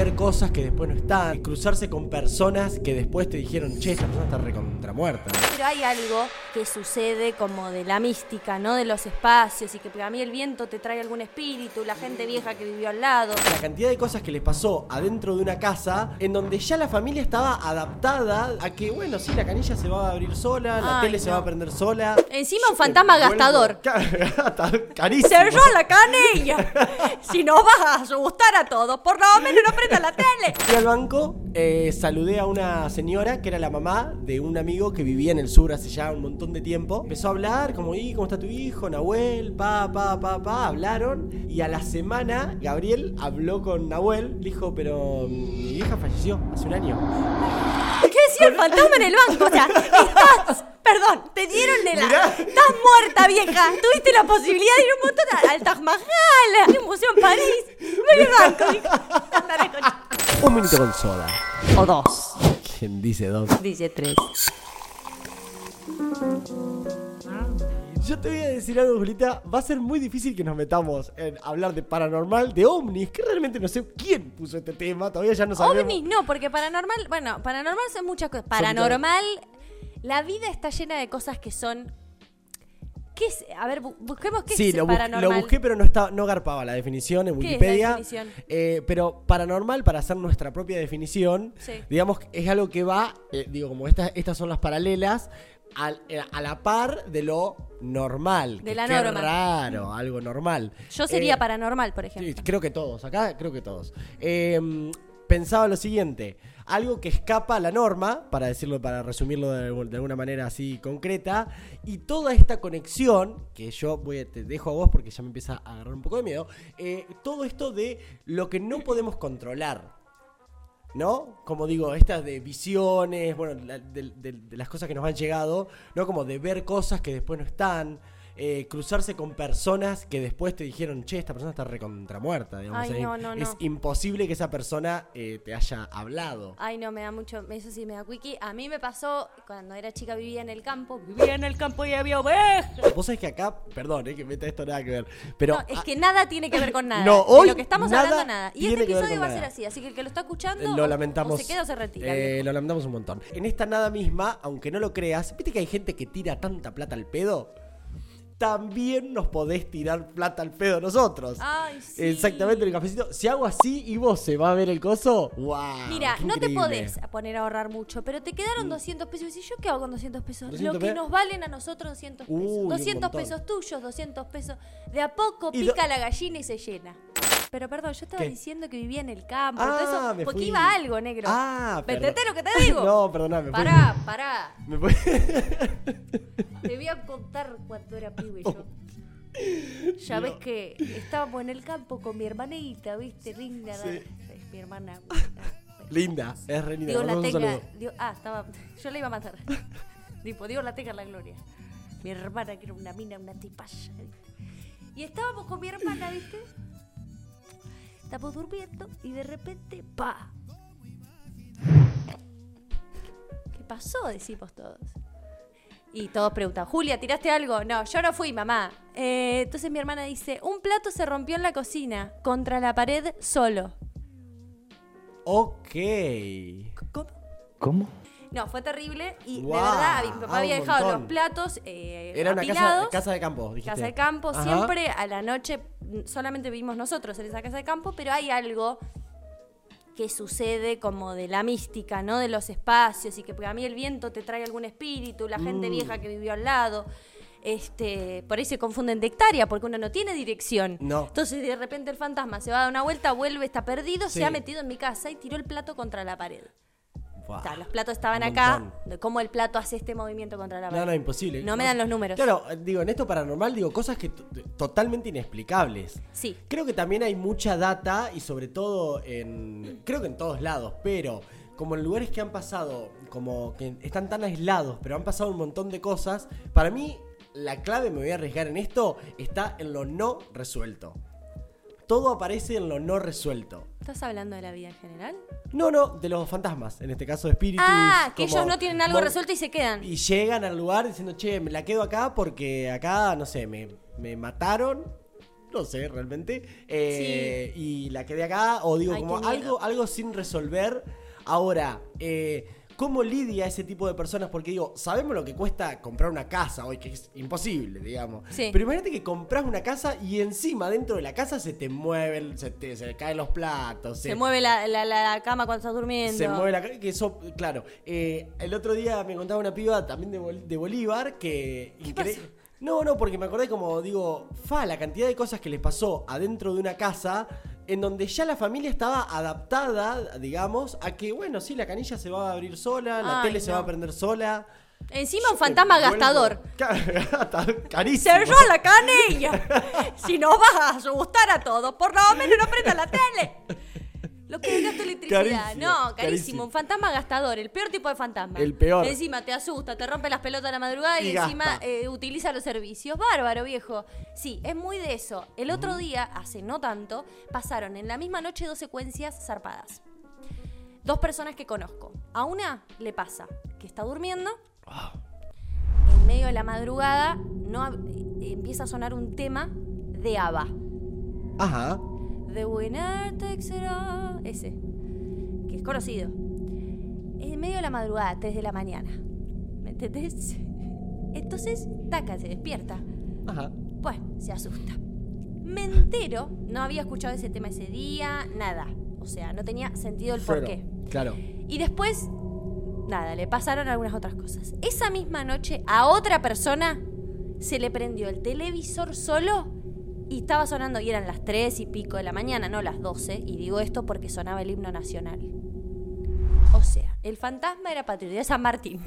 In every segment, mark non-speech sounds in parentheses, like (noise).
ver cosas que después no están, cruzarse con personas que después te dijeron, che, esta persona está recontra muerta. Pero hay algo que sucede como de la mística, ¿no? De los espacios y que para mí el viento te trae algún espíritu, la gente vieja que vivió al lado. La cantidad de cosas que les pasó adentro de una casa en donde ya la familia estaba adaptada a que, bueno, sí, la canilla se va a abrir sola, la tele se va a prender sola. Encima un fantasma gastador. (laughs) Ca- (laughs) Carísimo. ¡Se yo la canilla! si no vas a asustar a todos, por lo menos no prenda la tele. Fui al banco, eh, saludé a una señora que era la mamá de un amigo que vivía en el sur hace ya un montón de tiempo. Empezó a hablar, como, ¿y cómo está tu hijo? Nahuel, pa, pa, pa, pa. Hablaron. Y a la semana, Gabriel habló con Nahuel. Dijo, pero mm, mi vieja falleció hace un año. ¿Qué decía el fantasma en el banco? O sea, estás. Perdón, te dieron de la. Mirá. Estás muerta, vieja. Tuviste la posibilidad de ir un montón al Taj Mahal, a un museo en París. Al banco. Un minuto con soda. O dos. ¿Quién dice dos? Dice tres. Yo te voy a decir algo, Julita. Va a ser muy difícil que nos metamos en hablar de paranormal, de ovnis, que realmente no sé quién puso este tema. Todavía ya no sabemos. OVNIs no, porque paranormal, bueno, paranormal son muchas cosas. Paranormal, la vida está llena de cosas que son. ¿Qué es? A ver, bu- busquemos qué Sí, es lo, paranormal. lo busqué, pero no, está, no garpaba la definición en ¿Qué es la Wikipedia. definición? Eh, pero paranormal, para hacer nuestra propia definición, Sí. digamos, es algo que va, eh, digo, como estas, estas son las paralelas, al- eh, a la par de lo normal. De la qué norma. raro, algo normal. Yo sería paranormal, por Sí, ejemplo. creo que todos, acá creo que todos. Pensaba lo siguiente, algo que escapa a la norma, para decirlo, para resumirlo de, de alguna manera así concreta, y toda esta conexión, que yo voy a, te dejo a vos porque ya me empieza a agarrar un poco de miedo, eh, todo esto de lo que no podemos controlar. ¿No? Como digo, estas de visiones, bueno, de las cosas que nos han llegado, ¿no? Como de ver cosas que después no están, eh, cruzarse con personas que después te dijeron, che, esta persona está recontra muerta, digamos. Ay, no, no, es no. imposible que esa persona eh, te haya hablado. Ay, no, me da mucho, eso sí me da wiki. A mí me pasó cuando era chica, vivía en el campo, vivía en el campo y había ovejas. Vos sabés que acá, perdón, eh, que meta esto nada que ver, pero... no, es ah, que nada tiene que ver con nada. No, de hoy lo que estamos nada hablando, nada. Y este episodio va a ser así, así que el que lo está escuchando lo o- lamentamos. o se queda o se retira. eh, lo lamentamos un montón. En esta nada misma, aunque no lo creas, ¿viste que hay gente que tira tanta plata al pedo? También nos podés tirar plata al pedo nosotros. Ay, sí. Exactamente, el cafecito. Si hago así y vos se va a ver el coso, ¡wow! Mira, no te podés poner a ahorrar mucho, pero te quedaron 200 pesos. Y ¿yo qué hago con 200 pesos? 200 Lo que nos valen a nosotros 200 pesos. Uy, un 200 montón. pesos tuyos, 200 pesos. De a poco Y lo- pica la gallina y se llena. Pero perdón, yo estaba ¿Qué? diciendo que vivía en el campo. Ah, todo eso, porque fui. iba algo, negro. Ah, ¿Me entendés lo que te digo? (laughs) No, perdóname. fui- Pará, pará. (laughs) me fui- (laughs) Te voy a contar cuando era pibe yo. (laughs) Ya ves que estábamos en el campo con mi hermanita, ¿viste? Linda. Sí. Es mi hermana. (laughs) Linda, es re linda. Dios la tenga. Dios- ah, estaba. Yo la iba a matar. (laughs) tipo, Dios la tenga en la gloria. Mi hermana, que era una mina, una tipaya. ¿viste? Y estábamos con mi hermana, ¿viste? Estábamos durmiendo y de repente, ¡pa! ¿Qué pasó? Decimos todos. Y todos preguntan, Julia, ¿tiraste algo? No, yo no fui, mamá. Eh, entonces mi hermana dice, un plato se rompió en la cocina, contra la pared, solo. Ok. ¿Cómo? ¿Cómo? No, fue terrible y Guau, de verdad mi papá ah, había dejado montón. los platos eh, Era una casa, apilados. casa de campo, dijiste. Casa de campo, Ajá. siempre a la noche solamente vivimos nosotros en esa casa de campo, pero hay algo que sucede como de la mística, ¿no? De los espacios y que para mí el viento te trae algún espíritu, la gente Mm. vieja que vivió al lado. Este, por ahí se confunden de hectárea, porque uno no tiene dirección. No. Entonces de repente el fantasma se va a dar una vuelta, vuelve, está perdido, Sí. se ha metido en mi casa y tiró el plato contra la pared. O sea, los platos estaban acá, cómo el plato hace este movimiento contra la pared. No, no, imposible. No me dan los números. Claro, digo, en esto paranormal, digo, cosas que totalmente inexplicables. Sí. Creo que también hay mucha data y sobre todo en. Creo que en todos lados, pero como en lugares que han pasado, como que están tan aislados, pero han pasado un montón de cosas, para mí la clave, me voy a arriesgar en esto, está en lo no resuelto. Todo aparece en lo no resuelto. ¿Estás hablando de la vida en general? No, no, de los fantasmas, en este caso espíritus. Ah, que como ellos no tienen algo resuelto y se quedan. Y llegan al lugar diciendo, che, me la quedo acá porque acá, no sé, me, me mataron no sé realmente. Eh, Y la quedé acá, o digo, Ay, como qué miedo. algo, algo sin resolver. Ahora, eh, ¿cómo lidia ese tipo de personas? Porque digo, sabemos lo que cuesta comprar una casa hoy, que es imposible, digamos. Sí. Pero imagínate que compras una casa y encima dentro de la casa se te mueven, se te se caen los platos, Se mueve la, la- la cama cuando estás durmiendo. se mueve la ca- que eso, claro. eh, el otro día me contaba una piba también de, Bol- de Bolívar que. pasó? No, no, porque me acordé como, digo, fa, la cantidad de cosas que les pasó adentro de una casa en donde ya la familia estaba adaptada, digamos, a que, bueno, sí, la canilla se va a abrir sola, la Ay, tele se no. va a prender sola. Encima un fantasma gastador. (laughs) Ca- Carísimo. ¡Cerró la canilla! (laughs) si no vas a asustar a todos, por lo menos no prendas la tele. Lo que gasta electricidad. Carísimo, no, carísimo. carísimo. Un fantasma gastador, el peor tipo de fantasma. El peor. Encima te asusta, te rompe las pelotas a la madrugada y, Y encima eh, utiliza los servicios. Bárbaro, viejo. Sí, es muy de eso. El otro día, hace no tanto, pasaron en la misma noche dos secuencias zarpadas. Dos personas que conozco. A una le pasa que está durmiendo en medio de la madrugada no eh, empieza a sonar un tema de ABBA. Ajá. The winner takes it all. Ese. Que es conocido. En medio de la madrugada, 3 de la mañana. ¿Me entendés? Entonces, taca, se despierta. Ajá. Pues, se asusta. Me entero, no había escuchado ese tema ese día, nada. O sea, no tenía sentido el Cero. porqué. Claro. Y después, nada, le pasaron algunas otras cosas. Esa misma noche, a otra persona se le prendió el televisor solo y estaba sonando, y eran las 3 y pico de la mañana, no las 12, y digo esto porque sonaba el himno nacional. O sea, el fantasma era patriota de San Martín.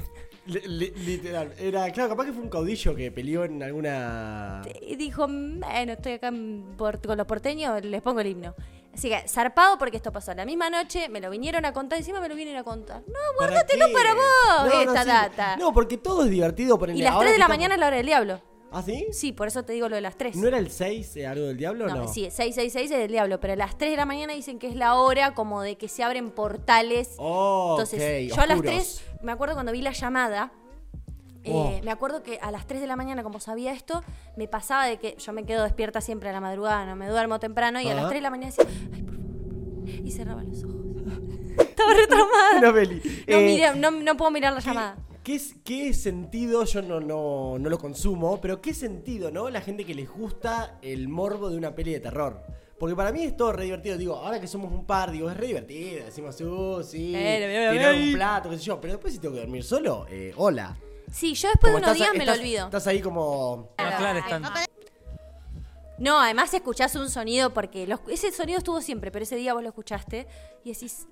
Li- li- literal. Era, claro, capaz que fue un caudillo que peleó en alguna. Y dijo, bueno, estoy acá por- con los porteños, les pongo el himno. Así que, zarpado porque esto pasó la misma noche, me lo vinieron a contar, encima me lo vienen a contar. No, ¿Para guárdatelo qué? para vos, No, no, esta sí. data. No, porque todo es divertido. Ponerle, Y las ahora 3 de la estamos- mañana es la hora del diablo. ¿Ah, sí? Sí, por eso te digo lo de las 3. ¿No era el 6 eh, algo del diablo No, no? sí, 666 es del diablo, pero a las 3 de la mañana dicen que es la hora como de que se abren portales. Oh, Entonces, ok, yo a las oscuros. 3, me acuerdo cuando vi la llamada, eh, Oh. me acuerdo que a las 3 de la mañana, como sabía esto, me pasaba de que yo me quedo despierta siempre a la madrugada, no me duermo temprano, y a las Ajá. 3 de la mañana decía, ay, por favor, y cerraba los ojos. (laughs) Estaba retraumada. (laughs) Una peli. No, Eh, miré- no, no puedo mirar la llamada. ¿Qué, es- qué sentido? Yo no, no, no lo consumo, pero ¿qué sentido, no? La gente que les gusta el morbo de una peli de terror. Porque para mí es todo re divertido. Digo, ahora que somos un par, digo, es re divertido. Decimos, uh, sí, Eh, tirar un plato, qué sé yo. Pero después si tengo que dormir solo, eh, hola. Sí, yo después de unos estás- días me lo olvido. Estás ahí como... No, claro, están. No, además escuchás un sonido porque los- ese sonido estuvo siempre, pero ese día vos lo escuchaste y decís,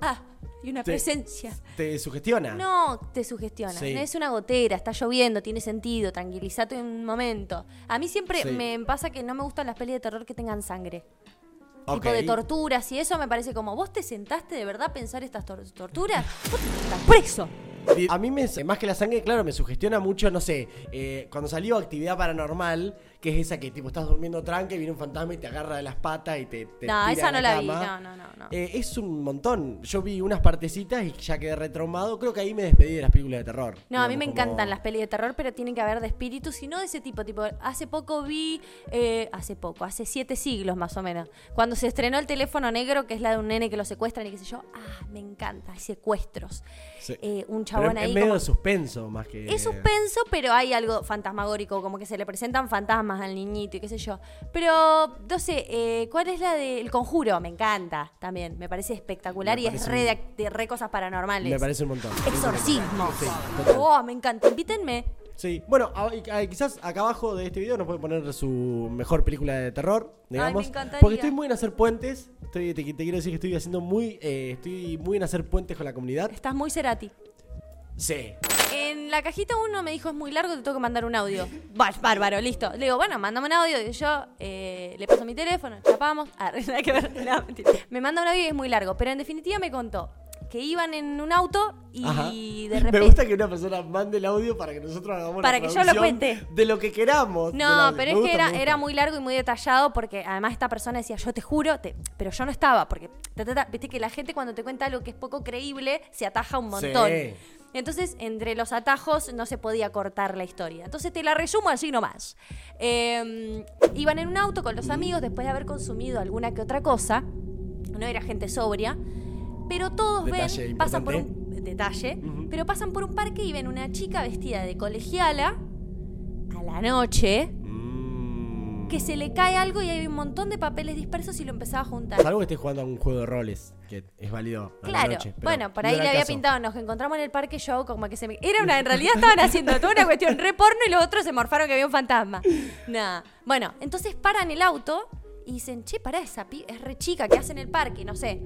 ah, y una Te- presencia. ¿Te sugestiona? No te sugestiona, Sí. es una gotera, está lloviendo, tiene sentido, tranquilízate un momento. A mí siempre Sí. me pasa que no me gustan las pelis de terror que tengan sangre. Tipo de torturas y eso me parece como, ¿vos te sentaste de verdad a pensar estas tor- torturas? (laughs) Vos estás preso. A mí, me, más que la sangre, claro, me sugestiona mucho, no sé, eh, cuando salió Actividad Paranormal, que es esa que tipo estás durmiendo tranque, viene un fantasma y te agarra de las patas y te, te No, tira esa no la vi, no, no, no, no. Eh, es un montón. Yo vi unas partecitas y ya quedé retraumado. Creo que ahí me despedí de las películas de terror. No, a mí me como- encantan las pelis de terror, pero tienen que haber de espíritus y no de ese tipo. Tipo, hace poco vi, eh, hace poco, hace siete siglos más o menos, cuando se estrenó el teléfono negro, que es la de un nene que lo secuestran y qué sé yo. Ah, me encanta, hay secuestros. Sí. Eh, un Pero chabón es ahí medio como- de suspenso más que. Es suspenso, pero hay algo fantasmagórico, como que se le presentan fantasmas al niñito y qué sé yo. Pero, no sé, eh, ¿cuál es la del conjuro? Me encanta también, me parece espectacular Me y es re un- de, de re cosas paranormales. Me parece un montón. Exorcismo. Sí, oh, me encanta, invítenme. Sí, bueno, a- a- quizás acá abajo de este video nos pueden poner su mejor película de terror, digamos. encantaría. Porque estoy muy en hacer puentes. Estoy, te, te quiero decir que estoy haciendo muy, eh, estoy muy en hacer puentes con la comunidad. Estás muy Cerati. Sí. En la cajita uno me dijo, es muy largo, te tengo que mandar un audio. Bah, bárbaro, listo. Le digo, bueno, mándame un audio. Y yo eh, le paso mi teléfono, chapamos. Ah, (laughs) nada que ver. No, mentira. me manda un audio y es muy largo. Pero en definitiva me contó que iban en un auto y Ajá. de (laughs) Me repente... gusta que una persona mande el audio para que nosotros hagamos Para la que yo lo cuente. De lo que queramos. No, pero Me es gusta, que era, me muy largo y muy detallado porque además esta persona decía, yo te juro, te- pero yo no estaba, porque ta, ta, ta, viste que la gente cuando te cuenta algo que es poco creíble se ataja un montón. Sí. Entonces, entre los atajos no se podía cortar la historia. Entonces, te la resumo así nomás. Eh, iban en un auto con los amigos después de haber consumido alguna que otra cosa. No era gente sobria. Pero todos Detalle ven, pasan por un detalle, pero pasan por un parque y ven una chica vestida de colegiala a la noche. Que se le cae algo y hay un montón de papeles dispersos y lo empezaba a juntar. Salvo que estés jugando a un juego de roles, que es válido a la Claro, noche, pero bueno, por ahí le había caso. pintado, nos encontramos en el parque yo como que se me... Era una, en realidad estaban haciendo toda una cuestión re porno y los otros se morfaron que había un fantasma. Nada. Bueno, entonces paran el auto y dicen, che, pará, esa pi es re chica, ¿qué hace en el parque? No sé.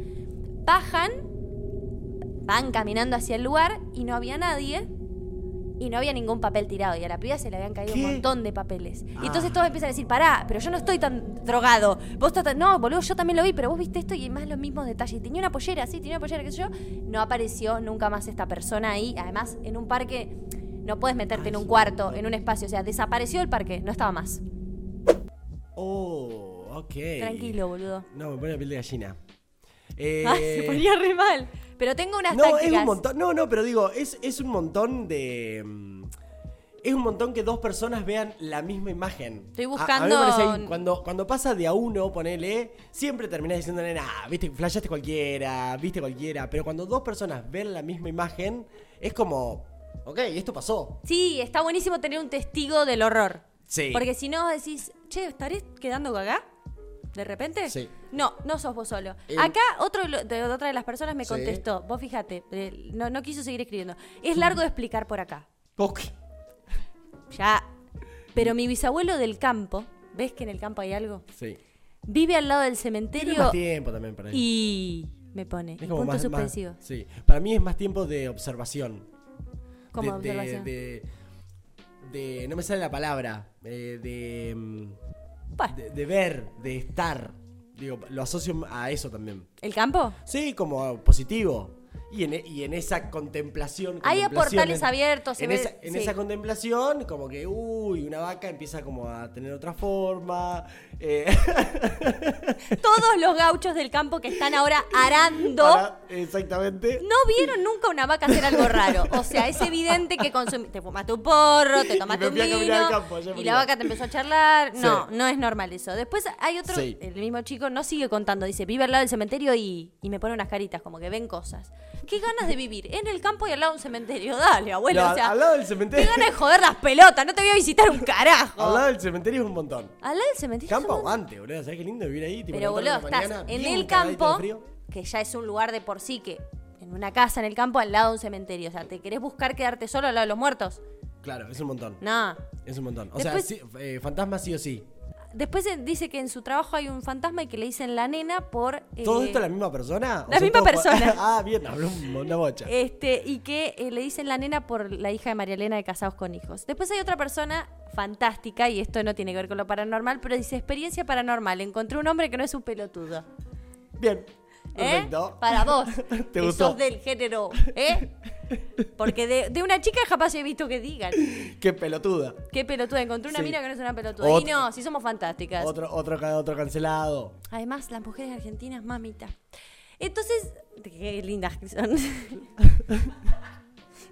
Bajan, van caminando hacia el lugar y no había nadie. Y no había ningún papel tirado. Y a la piba se le habían caído ¿Qué? un montón de papeles. Y Ah. entonces todos empiezan a decir, pará, pero yo no estoy tan drogado. Vos estás tan- No, boludo, yo también lo vi, pero vos viste esto y más los mismos detalles. Tenía una pollera, sí, tenía una pollera, qué sé yo. No apareció nunca más esta persona ahí. Además, en un parque no puedes meterte en un cuarto, en un espacio. O sea, desapareció el parque, no estaba más. Oh, ok. Tranquilo, boludo. No, me pone la piel de gallina. (laughs) Eh, se ponía re mal. Pero tengo unas no, tácticas. es un montón. No, no, pero digo, es, es un montón de. mm, Es un montón que dos personas vean la misma imagen. Estoy A- a mí me buscando- parece cuando, cuando pasa de a uno, ponele, siempre terminás diciéndole, ah, viste, flashaste cualquiera, viste cualquiera. Pero cuando dos personas ven la misma imagen, es como, ok, esto pasó. Sí, está buenísimo tener un testigo del horror. Sí. Porque si no decís, che, ¿estaré quedando gaga? ¿De repente? Sí. No, no sos vos solo. El- Acá otro de, otra de las personas me Sí. contestó. Vos fíjate, eh, no, no quiso seguir escribiendo. Es largo de explicar por acá. Ok. Ya. Pero mi bisabuelo del campo, ¿ves que en el campo hay algo? Sí. Vive al lado del Tiene cementerio más tiempo también para y me pone. Es como punto más- más- suspensivo. sí. Para mí es más tiempo de observación. Como de, observación. De, de- no me sale la palabra. eh, de, mm, Bueno, de, de ver, de estar. Digo, lo asocio a eso también. ¿El campo? Sí, como positivo. Y en, e- y en esa contemplación. Hay portales en- abiertos, se En, ve- esa, en sí. esa contemplación, como que, uy, una vaca empieza como a tener otra forma. eh, (laughs) Todos los gauchos del campo que están ahora arando. para- exactamente. No vieron nunca una vaca hacer algo raro. O sea, es evidente que consumí- te fumaste un porro, te (laughs) tomaste un vino campo, y la vaca te empezó a charlar. No, Sí. no es normal eso. Después hay otro, Sí. el mismo chico no sigue contando, dice, vive al lado del cementerio y, y me pone unas caritas, como que ven cosas. Qué ganas de vivir en el campo y al lado de un cementerio. Dale, abuelo. No, o sea, al lado del qué cementerio. ganas de joder las pelotas, no te voy a visitar un carajo. Al lado del cementerio es un montón. Al lado del cementerio. Campo aguante, boludo. ¿Sabes qué lindo vivir ahí? Tipo, Pero boludo, estás mañana, en el campo, que ya es un lugar de por sí que en una casa en el campo al lado de un cementerio. O sea, ¿te querés buscar quedarte solo al lado de los muertos? Claro, es un montón. No. Es un montón. O Después- sea, sí, eh, fantasma sí o sí. Después dice que en su trabajo hay un fantasma y que le dicen la nena por. eh, ¿Todo esto la misma persona? ¿O la misma persona. (laughs) ah, bien, habló un- una bocha. Este, y que eh, le dicen la nena por la hija de María Elena de Casados con Hijos. Después hay otra persona fantástica, y esto no tiene que ver con lo paranormal, pero dice experiencia paranormal. Encontré un hombre que no es un pelotudo. Bien. ¿Eh? Para vos. (laughs) ¿Te que gustó? sos del género. ¿Eh? Porque de, de una chica jamás he visto que digan. Qué pelotuda. Qué pelotuda. Encontré una Sí. mina que no es una pelotuda. Otro- y no, si somos fantásticas. Otro, otro, otro cancelado. Además, las mujeres argentinas, mamita. Entonces, qué lindas que son. (laughs)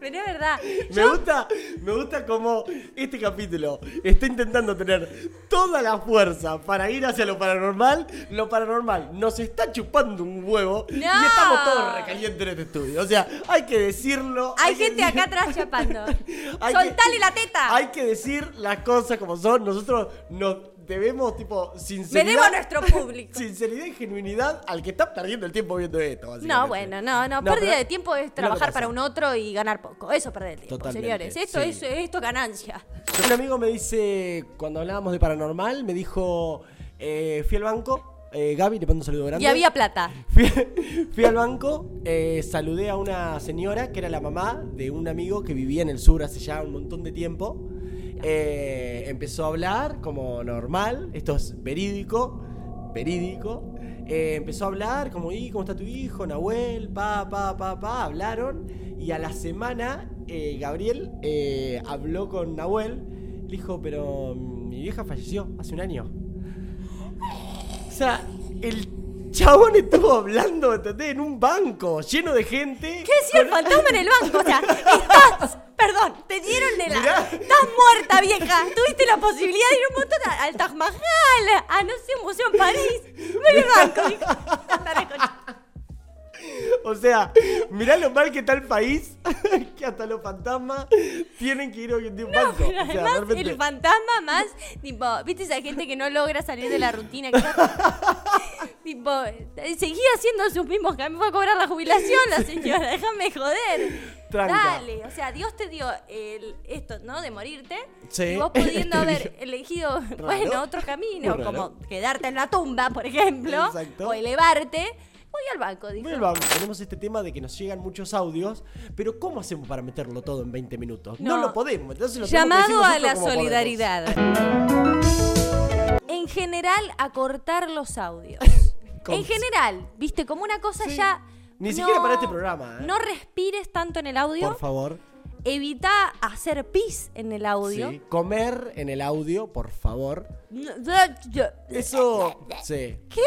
Pero es verdad. Me gusta, me gusta como este capítulo está intentando tener toda la fuerza para ir hacia lo paranormal. Lo paranormal nos está chupando un huevo y No. estamos todos recalientes en este estudio. O sea, hay que decirlo. Hay que gente acá atrás chapando. (laughs) Hay ¡Soltale que- la teta! Hay que decir las cosas como son. Nosotros nos debemos, tipo, Me sinceridad. debo a nuestro público. (laughs) Sinceridad y genuinidad al que está perdiendo el tiempo viendo esto. No, bueno, no, no. No, Pérdida de tiempo es trabajar para un otro y ganar poco. Eso es perder el tiempo, Totalmente, señores. Esto, sí. es, esto es ganancia. Un amigo me dice, cuando hablábamos de paranormal, me dijo, eh, fui al banco, eh, Gaby, le mando un saludo grande. Y había plata. Fui, (laughs) fui al banco, eh, saludé a una señora que era la mamá de un amigo que vivía en el sur hace ya un montón de tiempo. Eh, empezó a hablar como normal, esto es verídico, verídico. Eh, empezó a hablar como, ¿y cómo está tu hijo? Nahuel, pa, pa, pa, pa. Hablaron y a la semana eh, Gabriel habló con Nahuel. Le dijo, pero mm, mi vieja falleció hace un año. O sea, el chabón estuvo hablando, ¿entendés? En un banco lleno de gente. ¿Qué decía el fantasma en el banco? O sea, estás, perdón, te dieron de la... Mirá. Estás muerta, vieja. Tuviste la posibilidad de ir un montón a- al Taj Mahal, a no sé, un museo en París. Banco, la concha. O sea, mirá lo mal que está el país, (laughs) que hasta los fantasmas tienen que ir hoy en día a un banco. Pero O sea, además, realmente- el fantasma más, tipo, ¿viste esa gente que no logra salir de la rutina? Que está- (laughs) tipo, eh, seguía haciendo sus mismos caminos. Fue a cobrar la jubilación la señora, déjame joder. Tranca. Dale, o sea, Dios te dio el, esto, ¿no? De morirte. Sí, Y vos pudiendo (laughs) te haber elegido, (laughs) bueno, otro camino, raro. como quedarte en la tumba, por ejemplo, Exacto. o elevarte. Voy al banco, dijo. Voy al banco. Tenemos este tema de que nos llegan muchos audios, pero ¿cómo hacemos para meterlo todo en 20 minutos? No, No. lo podemos. Entonces lo Llamado a la podemos. solidaridad. (laughs) En general, a cortar los audios. En general, viste, como una cosa Sí. ya. Ni no- siquiera para este programa, ¿eh? No respires tanto en el audio. Por favor. Evita hacer pis en el audio. Sí. Comer en el audio, por favor. Eso. Sí. ¿Qué?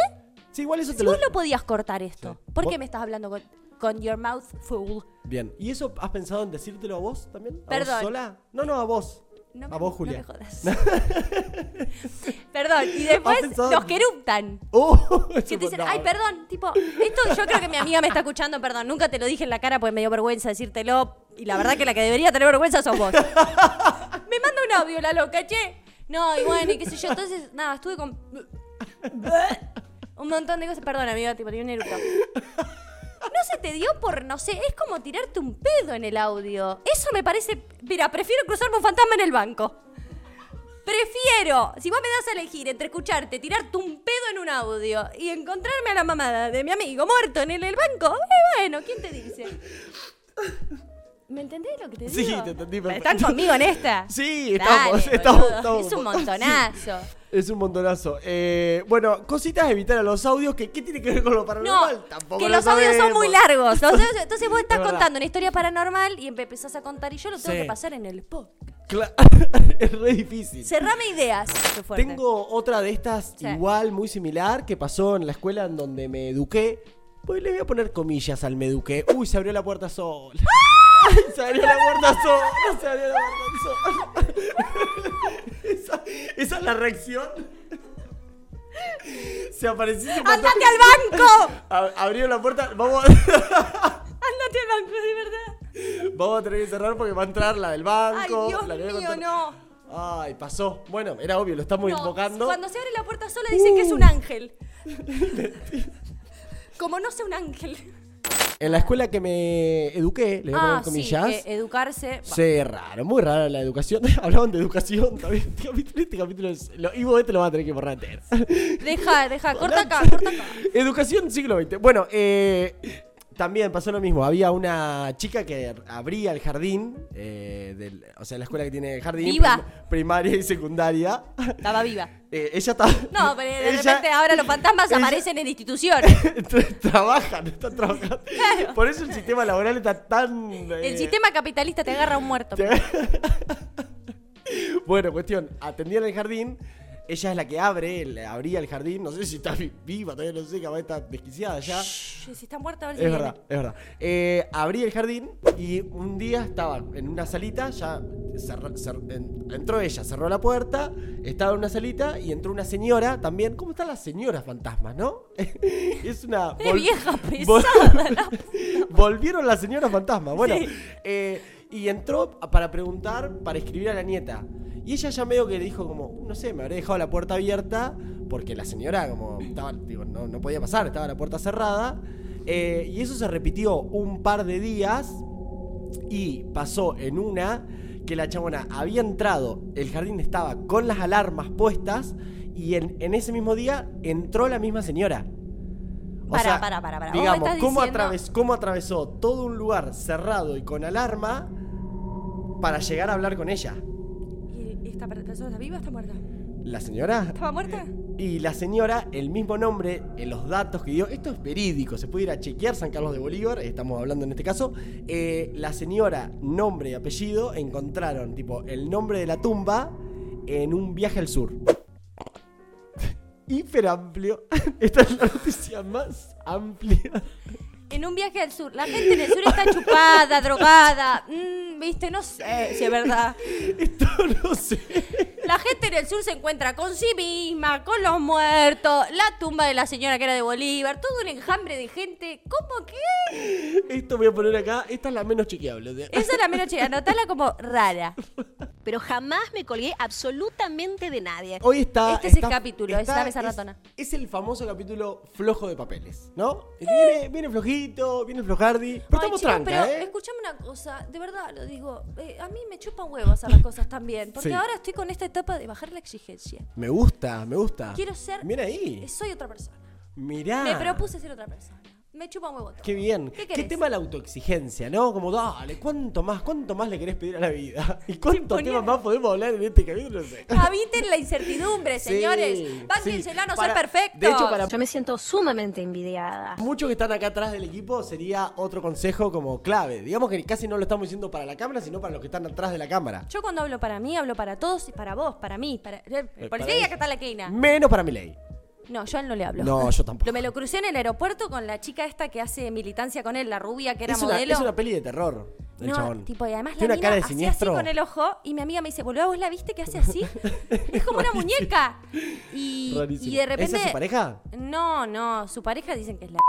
Sí, igual eso te Si vos lo podías cortar esto, Sí. ¿por qué me estás hablando con, con your mouth full? Bien. ¿Y eso has pensado en decírtelo a vos también? ¿A Perdón. vos sola? No, no, a vos. No a me- vos, no Julia. me jodas. (laughs) Perdón, y después los que eruptan. (laughs) Oh, Que te dicen, ay, perdón, tipo, esto yo creo que mi amiga me está escuchando, perdón, nunca te lo dije en la cara porque me dio vergüenza decírtelo. Y la verdad que la que debería tener vergüenza sos vos. (laughs) me manda un audio la loca, che. No, y bueno, y qué sé yo. Entonces, nada, estuve con. un montón de cosas. Perdón, amiga, tipo, tenía un eructo. No se te dio por, no sé, es como tirarte un pedo en el audio. Eso me parece. Mira, prefiero cruzarme un fantasma en el banco. Prefiero, si vos me das a elegir entre escucharte, tirarte un pedo en un audio y encontrarme a la mamada de mi amigo muerto en el, banco, eh, bueno, ¿quién te dice? ¿Me entendés lo que te Sí, digo? te entendí ¿Están perfecto. conmigo en esta? (laughs) Sí, Dale, estamos, estamos, estamos. Es un montonazo. (laughs) Es un montonazo. Eh, bueno, cositas a evitar a los audios. que ¿Qué tiene que ver con lo No, paranormal? Tampoco que lo los audios son muy largos. Entonces, entonces vos (laughs) estás Es verdad. contando una historia paranormal y empe- empezás a contar y yo lo tengo Sí. que pasar en el podcast. Cla- es re difícil. Cerrame ideas. Tengo otra de estas Sí. igual, muy similar, que pasó en la escuela en donde me eduqué. Pues le voy a poner comillas al me eduqué. Uy, se abrió la puerta sola. Ay, se abrió la. Se abrió la sola. esa, esa es la reacción. Se apareció se mató. ¡Andate al banco! Abrió la puerta. Vamos a, ¡Andate al banco, de verdad! vamos a tener que cerrar porque va a entrar la del banco. ¡Ay, Dios la mío, contar. no! Ay, pasó. Bueno, era obvio, lo estamos No, invocando. Cuando se abre la puerta sola dicen que es un Uh. ángel. (laughs) Como no sea un ángel. En la escuela que me eduqué, le voy a poner Ah, sí, comillas. que educarse. va. Sí, raro, muy raro la educación. (laughs) Hablaban de educación también. Este (laughs) capítulo, este capítulo es. Lo, y vos este lo vas a tener que borrar entero. Deja, deja, (laughs) corta acá, corta acá. educación siglo XX. Bueno, eh, también pasó lo mismo. Había una chica que abría el jardín, eh, del- o sea, la escuela que tiene jardín, Viva. prim- primaria y secundaria. Estaba viva. (laughs) Eh, ella estaba. No, pero de (laughs) ella- repente ahora los fantasmas ella- aparecen en instituciones. (laughs) tra- trabajan, están trabajando. Claro. Por eso el sistema laboral está tan. El eh, sistema capitalista te agarra a un muerto. Te- bueno, cuestión, atendía en el jardín. Ella es la que abre, le abría el jardín. No sé si está vi- viva, todavía no sé, capaz está desquiciada ya. Shh, Si está muerta, a ver si Es viene. verdad, es verdad. Eh, abrí el jardín y un día estaba en una salita, ya cerró- cer- en- entró ella, cerró la puerta, estaba en una salita y entró una señora también. ¿Cómo están las señoras fantasmas, no? (laughs) es una... (laughs) Vol- vieja vol- pesada, la (laughs) Volvieron las señoras fantasmas. Bueno, Sí. eh, y entró para preguntar, para escribir a la nieta. Y ella ya medio que le dijo como, no sé, me habré dejado la puerta abierta porque la señora como estaba, digo, no, no podía pasar, estaba la puerta cerrada. Eh, y eso se repitió un par de días y pasó en una que la chabona había entrado, el jardín estaba con las alarmas puestas y en, en ese mismo día entró la misma señora. O pará, pará, pará. Vos me Digamos, ¿cómo, diciendo- atraves- cómo atravesó todo un lugar cerrado y con alarma para llegar a hablar con ella? ¿Y esta persona está viva o está muerta? ¿La señora? ¿Estaba muerta? Y la señora, el mismo nombre, en los datos que dio, esto es verídico, se puede ir a chequear San Carlos de Bolívar, estamos hablando en este caso, eh, la señora, nombre y apellido, encontraron tipo el nombre de la tumba en un viaje al sur. (laughs) hiper amplio. (laughs) Esta es la noticia más amplia. En un viaje al sur. La gente en el sur está chupada, drogada. mm, Viste, no sé si es verdad. Esto no sé. La gente en el sur se encuentra con sí misma, con los muertos, la tumba de la señora que era de Bolívar, todo un enjambre de gente. ¿Cómo que? Esto voy a poner acá. Esta es la menos chequeable. Esa es la menos chica, anotala como rara. (laughs) pero jamás me colgué absolutamente de nadie. Hoy está. Este es el está- capítulo, es la es- ratona. Es el famoso capítulo flojo de papeles, ¿no? Que Viene, viene flojito, viene flojardi. Pero Ay, estamos chicos, tranca, pero ¿eh? escúchame una cosa, de verdad lo digo. eh, a mí me chupa un huevo hacer las (laughs) cosas también. Porque Sí. ahora estoy con esta etapa de bajar la exigencia. Me gusta, me gusta. Quiero ser. Mira ahí. Soy otra persona. Mirá. Me propuse ser otra persona. Me chupa un huevo todo. Qué bien. ¿Qué ¿Qué, tema la autoexigencia, ¿no? Como, dale, ¿cuánto más, cuánto más le querés pedir a la vida? (laughs) ¿Y cuántos temas más podemos hablar en este capítulo? No sé. (laughs) Habiten la incertidumbre, Sí, señores. Bánquensela sí. no Para- ser perfectos. de hecho, para- Yo me siento sumamente envidiada. Muchos que están acá atrás del equipo sería otro consejo como clave. Digamos que casi no lo estamos diciendo para la cámara, sino para los que están atrás de la cámara. Yo cuando hablo para mí, hablo para todos y para vos, para mí, para. eh, Eh, Por para si ella. acá está la Keina. Menos para mi ley. No, yo a él no le hablo. No, yo (laughs) tampoco. Lo, me lo crucé en el aeropuerto con la chica esta que hace militancia con él, la rubia que era Es una, modelo. es una peli de terror. El no, chabón. tipo, y además Tiene la cara de hacía siniestro. así con el ojo y mi amiga me dice, boludo, ¿vos la viste que hace así? (laughs) es como una muñeca. Y, de repente... ¿Esa es su pareja? No, no, su pareja dicen que es la...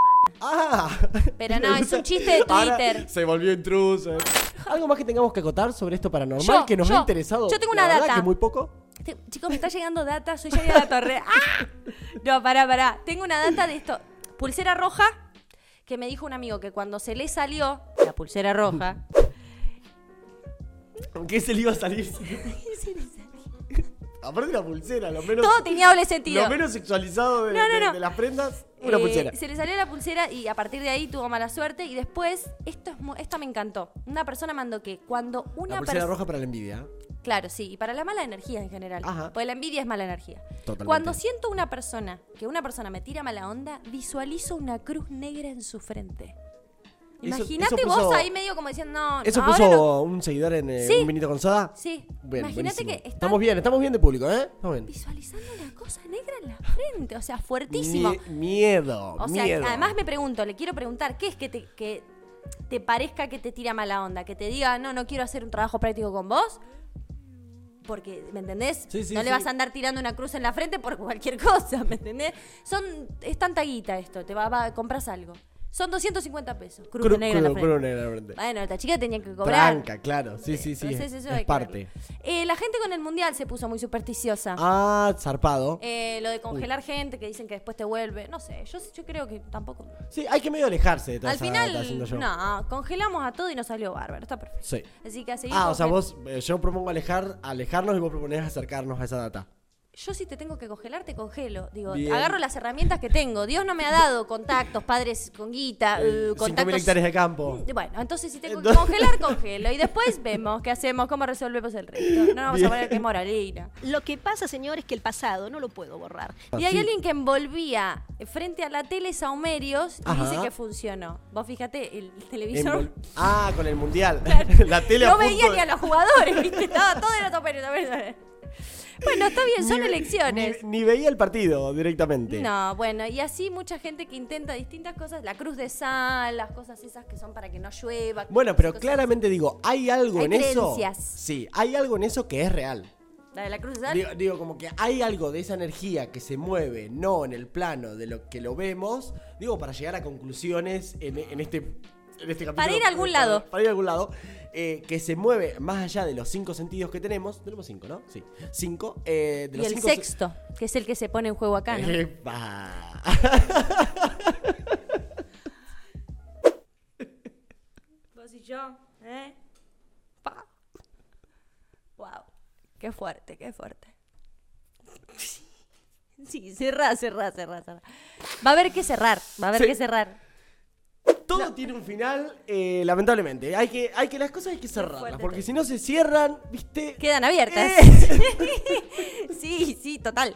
¡Ah! Pero no, es un chiste de (laughs) Ahora Twitter. se volvió intruso. ¿Algo más que tengamos que acotar sobre esto paranormal Yo, que nos yo. ha interesado? Yo tengo La una verdad data. que muy poco. Este- chicos, me está llegando data, soy Yari de la Torre. ¡Ah! No, pará, pará. Tengo una data de esto. Pulsera roja, que me dijo un amigo que cuando se le salió la pulsera roja... ¿Qué se le iba a salir? (laughs) Aparte de la pulsera, lo menos, Todo tenía doble sentido. lo menos sexualizado de, No, no, de- no. de las prendas, una Eh, pulsera. Se le salió la pulsera y a partir de ahí tuvo mala suerte. Y después, esto, es, esto me encantó. Una persona mandó que cuando una La pulsera persona. roja para la envidia. Claro, sí, y para la mala energía en general. Ajá. Porque la envidia es mala energía. Totalmente. Cuando siento una persona, que una persona me tira mala onda, visualizo una cruz negra en su frente. Imagínate vos puso- ahí medio como diciendo, no, ¿Eso ahora puso no. un seguidor en eh, Sí. un vinito con soda? Sí, imagínate que Estamos bien, estamos bien de público, ¿eh? Estamos bien. visualizando una cosa negra en la frente. O sea, fuertísimo. Mie- miedo, O sea, miedo. además me pregunto, le quiero preguntar, ¿qué es que te, que te parezca que te tira mala onda? Que te diga, no, no quiero hacer un trabajo práctico con vos. Porque, ¿me entendés? Sí, sí, no le sí. vas a andar tirando una cruz en la frente por (laughs) cualquier cosa, ¿me entendés? Son, es tanta guita esto, te va, va- compras algo. Son 250 pesos. Cruz Cru- negra en la cru- frente. cruz negra en la frente. Bueno, esta chica tenía que cobrar. Tranca, claro. Sí, sí, sí. Entonces eso es parte. Eh, la gente con el mundial se puso muy supersticiosa. Ah, zarpado. Eh, lo de congelar gente que dicen que después te vuelve. No sé, yo, yo creo que tampoco. Sí, hay que medio alejarse de toda Al esa final, yo. no, congelamos a todo y nos salió bárbaro. Está perfecto. Sí. Así que a seguir Ah, o sea, vos, eh, yo propongo alejar, alejarnos y vos proponés acercarnos a esa data. Yo si te tengo que congelar, te congelo. Digo, Bien. agarro las herramientas que tengo. Dios no me ha dado contactos, padres con guita, Eh, cinco mil contactos. hectáreas de campo. Bueno, entonces si tengo Entonces- que congelar, congelo. Y después vemos qué hacemos, cómo resolvemos el resto. No nos vamos Bien. a poner que moralina. Lo que pasa, señor, es que el pasado no lo puedo borrar. Y hay Sí. alguien que envolvía frente a la tele saumerios y Ajá. dice que funcionó. Vos fíjate, el televisor. Envol- Ah, con el mundial. (laughs) la tele no a veía de- ni a los jugadores, ¿viste? Estaba todo en otro periodo. Bueno, está bien, (laughs) son Ni- elecciones. Ni, ni veía el partido directamente. No, bueno, y así mucha gente que intenta distintas cosas, la cruz de sal, las cosas esas que son para que no llueva. Bueno, pero claramente digo, hay algo Hay en eso. creencias. Sí, hay algo en eso que es real. La de la cruz de sal. Digo, digo, como que hay algo de esa energía que se mueve, no en el plano de lo que lo vemos, digo, para llegar a conclusiones en, en este, en este capítulo. Para ir a algún lado. Para ir a algún lado. eh, que se mueve más allá de los cinco sentidos que tenemos. Tenemos cinco, ¿no? Sí. Cinco. eh, de y los el cinco se- sexto, que es el que se pone en juego acá, ¿no? Epa. (laughs) Vos y yo, ¿eh? Pa. Wow. Qué fuerte, qué fuerte. Sí, cerrá, cerrá, cerrá, cerrá. Va a haber que cerrar, va a haber Sí. que cerrar. Todo tiene un final, eh, lamentablemente. Hay que, hay que, las cosas hay que cerrarlas, porque si no se cierran, ¿viste? Quedan abiertas. Eh. (laughs) sí, sí, total.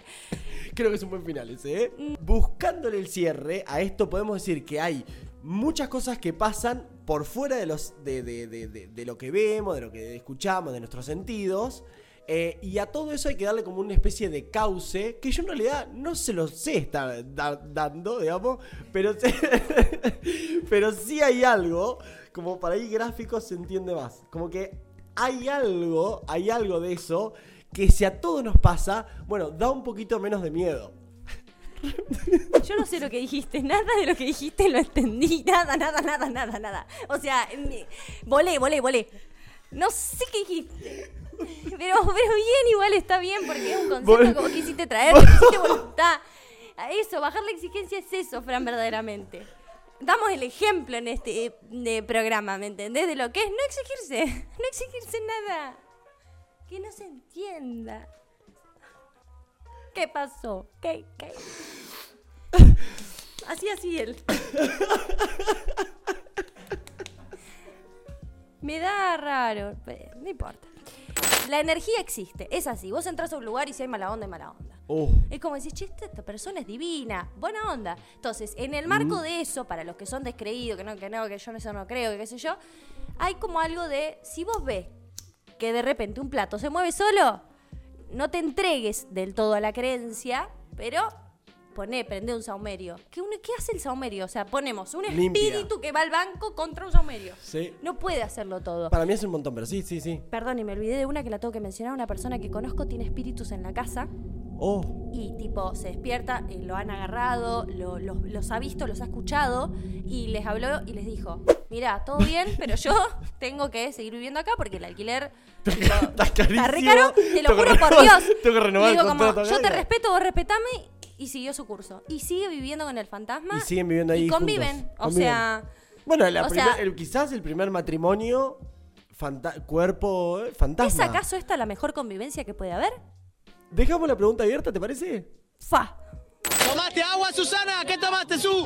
Creo que es un buen final ese, ¿eh? Mm. Buscándole el cierre a esto, podemos decir que hay muchas cosas que pasan por fuera de, los, de- de- de lo que vemos, de lo que escuchamos, de nuestros sentidos. Eh, y a todo eso hay que darle como una especie de cauce, que yo en realidad no se lo sé estar da- dando, digamos, pero, (laughs) pero sí hay algo, como para ir gráfico se entiende más. Como que hay algo, hay algo de eso, que si a todos nos pasa, bueno, da un poquito menos de miedo. (laughs) Yo no sé lo que dijiste, nada de lo que dijiste lo entendí, nada, nada, nada, nada, nada. O sea, volé, volé, volé. No sé qué dijiste. Pero, pero bien, igual está bien, porque es un concepto Vol- como quisiste traer, le pusiste voluntad. Eso, bajar la exigencia es eso, Fran, verdaderamente. Damos el ejemplo en este eh, de programa, ¿me entendés? De lo que es no exigirse, (laughs) no exigirse nada. Que no se entienda. ¿Qué pasó? ¿Qué? ¿Qué? Así, así él. (laughs) Me da raro, pero no importa. La energía existe, es así. Vos entras a un lugar y si hay mala onda, hay mala onda. Oh, Es como decir, che, esta, persona es divina, buena onda. Entonces, en el marco Mm. de eso, para los que son descreídos, que no, que no, que yo eso no creo, que qué sé yo, hay como algo de, si vos ves que de repente un plato se mueve solo, no te entregues del todo a la creencia, pero poné, prende un saumerio. ¿Qué, uno- ¿Qué hace el saumerio? O sea, ponemos un Limpia. espíritu que va al banco contra un saumerio. sí. No puede hacerlo todo. Para mí es un montón, pero sí, sí, sí. Perdón, y me olvidé de una que la tengo que mencionar. Una persona que conozco tiene espíritus en la casa Oh, y tipo se despierta, eh, lo han agarrado, lo- los- los ha visto, los ha escuchado y les habló y les dijo, mira, todo bien, pero yo (laughs) tengo que seguir viviendo acá porque el alquiler (laughs) tipo, está carísimo. está re caro, te lo juro por Dios. Tengo que renovar digo el como, yo te respeto, vos respetame y siguió su curso. Y sigue viviendo con el fantasma. Y siguen viviendo ahí Y conviven. juntos. O Conviven. sea, Bueno, la o primer- sea- el- quizás el primer matrimonio, fanta- cuerpo eh, fantasma. ¿es acaso esta la mejor convivencia que puede haber? Dejamos la pregunta abierta, ¿te parece? Fa. ¿Tomaste agua, Susana? ¿Qué tomaste, Su?